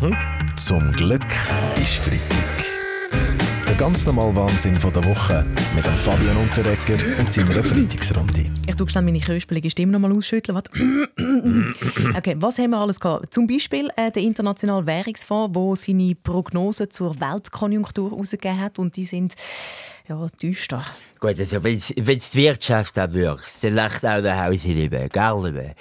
Mhm. Zum Glück ist Freitag. Der ganz normale Wahnsinn von der Woche mit dem Fabian Unterrecker und seiner Freitagsrunde. Ich tue schnell meine kröspelige Stimme noch mal ausschütteln. okay, was haben wir alles gehabt? Zum Beispiel äh, der Internationale Währungsfonds, der seine Prognosen zur Weltkonjunktur herausgegeben hat und die sind ja, düster. Gut, also wenn die Wirtschaft wirkt, dann lacht auch der Haus nicht mehr, gell?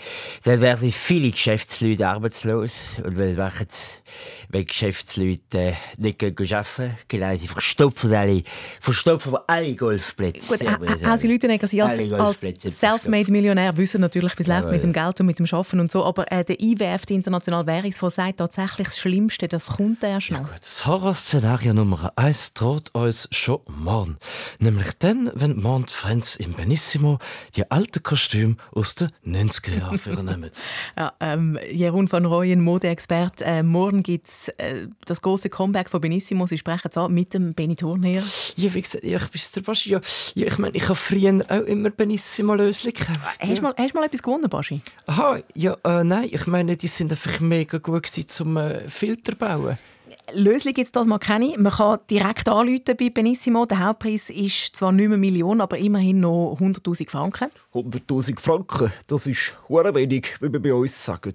Dann werden viele Geschäftsleute arbeitslos. Und was machen sie, wenn Geschäftsleute äh, nicht arbeiten Genau, sie verstopfen alle, verstopfen alle Golfplätze. Gut, also Leute denken, sie als, als Selfmade-Millionär wissen natürlich, wie es läuft mit dem Geld und mit dem Schaffen und so. Aber äh, der IWF, der Internationale Währungsfonds, sagt tatsächlich das Schlimmste, das kommt erst noch. Ja, gut, das Horrorszenario Nummer eins droht uns schon morgen. Nämlich dann, wenn Mont Friends im Benissimo die alten Kostüme aus den 90er Jahren vornehmen. ja, ähm, Jeroen van Rooyen, Modeexperte. Äh, morgen gibt es äh, das große Comeback von Benissimo. Sie sprechen es an mit dem Thurnherr. Ja, wie gesagt, ich bin der Baschi. Ja, ich meine, ich habe früher auch immer Benissimo-Lösli gekauft. Hast du mal, hast mal etwas gewonnen, Baschi? Aha, ja, äh, nein, ich meine, die sind einfach mega gut gewesen, zum äh, Filter bauen. Lösung gibt es das mal keine. Man kann direkt anrufen bei Benissimo. Der Hauptpreis ist zwar nicht mehr Millionen, aber immerhin noch 100'000 Franken. 100'000 Franken, das ist sehr wenig, wie wir bei uns sagen.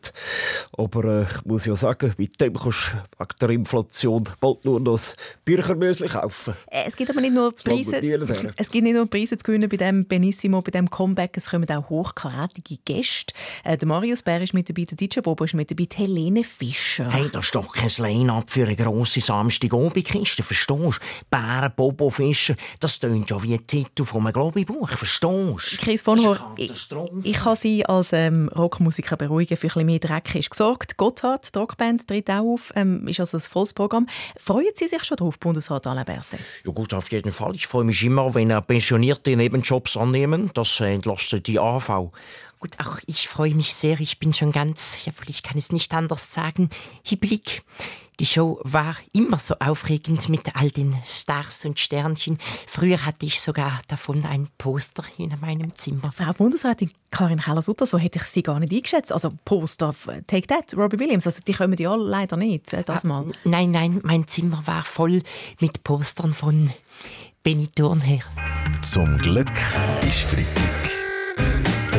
Aber äh, ich muss ja sagen, mit dem kannst du wegen der Inflation bald nur noch das Büchermösli kaufen. Äh, es gibt aber nicht nur Preise, es gibt nicht nur Preise zu gewinnen bei dem Benissimo, bei dem Comeback. Es kommen auch hochkarätige Gäste. Äh, der Marius Bär ist mit dabei, der DJ Bobo ist mit dabei, die Helene Fischer. Hey, das ist doch kein Line-Up für eine grosse Samstagabendkiste, verstehst du? Bären, Bobo, Fischer, das tönt schon wie ein Titel von einem Globi-Buch, verstehst du? Chris von Hor, ich, ich kann Sie als ähm, Rockmusiker beruhigen, für ein bisschen mehr Dreck ist gesorgt. Gotthard, die Rockband, tritt auch auf, ähm, ist also ein volles Programm. Freuen Sie sich schon drauf, Bundesrat Alain Berset? Ja gut, auf jeden Fall. Ich freue mich immer, wenn Pensionierte Nebenjobs annehmen. Das entlastet die AV. Gut, auch ich freue mich sehr. Ich bin schon ganz, ja, ich kann es nicht anders sagen, hibbelig. Die Show war immer so aufregend mit all den Stars und Sternchen. Früher hatte ich sogar davon ein Poster in meinem Zimmer. Frau Bundesrätin Karin Heller-Sutter, so hätte ich Sie gar nicht eingeschätzt. Also Poster, Take That, Robbie Williams, also die kommen ja leider nicht, äh, das ah, mal. Nein, nein, mein Zimmer war voll mit Postern von Benny Thurnherr. Zum Glück ist Freitag.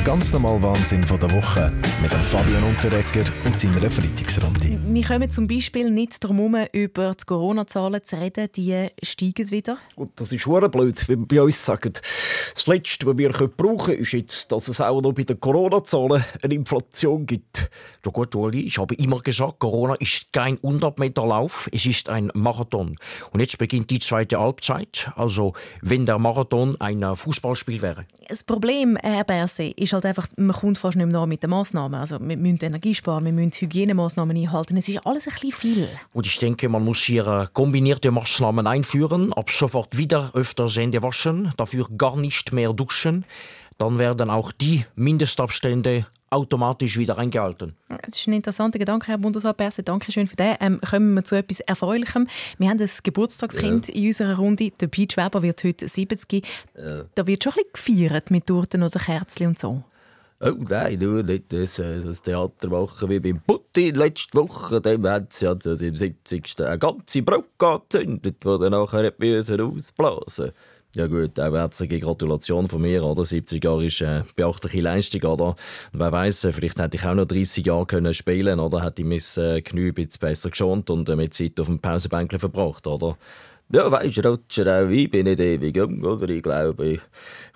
Der ganz normale Wahnsinn von der Woche mit dem Fabian Unterrecker und seiner Freitagsrunde. Wir kommen zum Beispiel nicht darum herum, über die Corona-Zahlen zu reden. Die steigen wieder. Und das ist sehr blöd, wie wir bei uns sagen. Das Letzte, was wir brauchen können, ist jetzt, dass es auch noch bei den Corona-Zahlen eine Inflation gibt. Ja gut, Uli, ich habe immer gesagt, Corona ist kein 100-Meter-Lauf, es ist ein Marathon. Und jetzt beginnt die zweite Halbzeit, also wenn der Marathon ein Fußballspiel wäre. Das Problem, Herr Berse, ist ist halt einfach, man kommt fast nicht mehr mit den Massnahmen. Also wir müssen Energie sparen, wir müssen Hygienemaßnahmen einhalten. Es ist alles ein bisschen viel. Und ich denke, man muss hier äh, kombinierte Maßnahmen einführen. Ab sofort wieder öfter Hände waschen, dafür gar nicht mehr duschen. Dann werden auch die Mindestabstände automatisch wieder eingehalten. Das ist ein interessanter Gedanke, Herr Bundesrat. Danke schön für den. Ähm, kommen wir zu etwas Erfreulichem. Wir haben ein Geburtstagskind ja. in unserer Runde. Der Pete Weber wird heute 70. Ja. Da wird schon ein bisschen gefeiert mit Torten oder Kerzen und so. Oh nein, nur nicht das, äh, das Theater machen wie beim Putin letzte Woche. Dem haben sie also im 70. eine ganze Brücke angezündet, die dann nachher ausblasen musste. Ja gut, auch herzliche Gratulation von mir, oder? 70 Jahre ist eine beachtliche Leistung, oder? Und wer weiß, vielleicht hätte ich auch noch 30 Jahre können spielen, oder? Hätte ich mein äh, Knie ein bisschen besser geschont und äh, mit Zeit auf dem Pausenbänkchen verbracht, oder? Ja, weißt du, Roger, auch ich bin nicht ewig jung, oder? Ich glaube, ich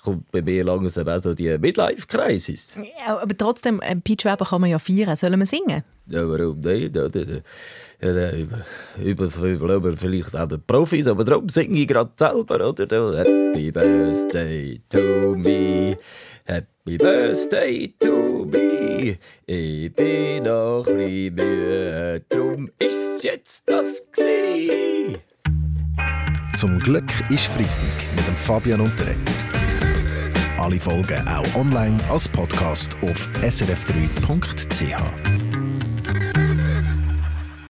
kommt bei mir langsam auch so die Midlife-Crisis. Ja, aber trotzdem, ein Peach Weber kann man ja feiern. Sollen wir singen? Ja, warum nicht? Ja, ja, über, über, über vielleicht auch die Profis, aber darum singe ich gerade selber, oder? Happy Birthday to me, Happy Birthday to me. Ich bin noch ein bisschen müde, drum ist jetzt das gewesen. Zum Glück ist Freitag mit dem Fabian Unterreger. Alle Folgen auch online als Podcast auf srf3.ch.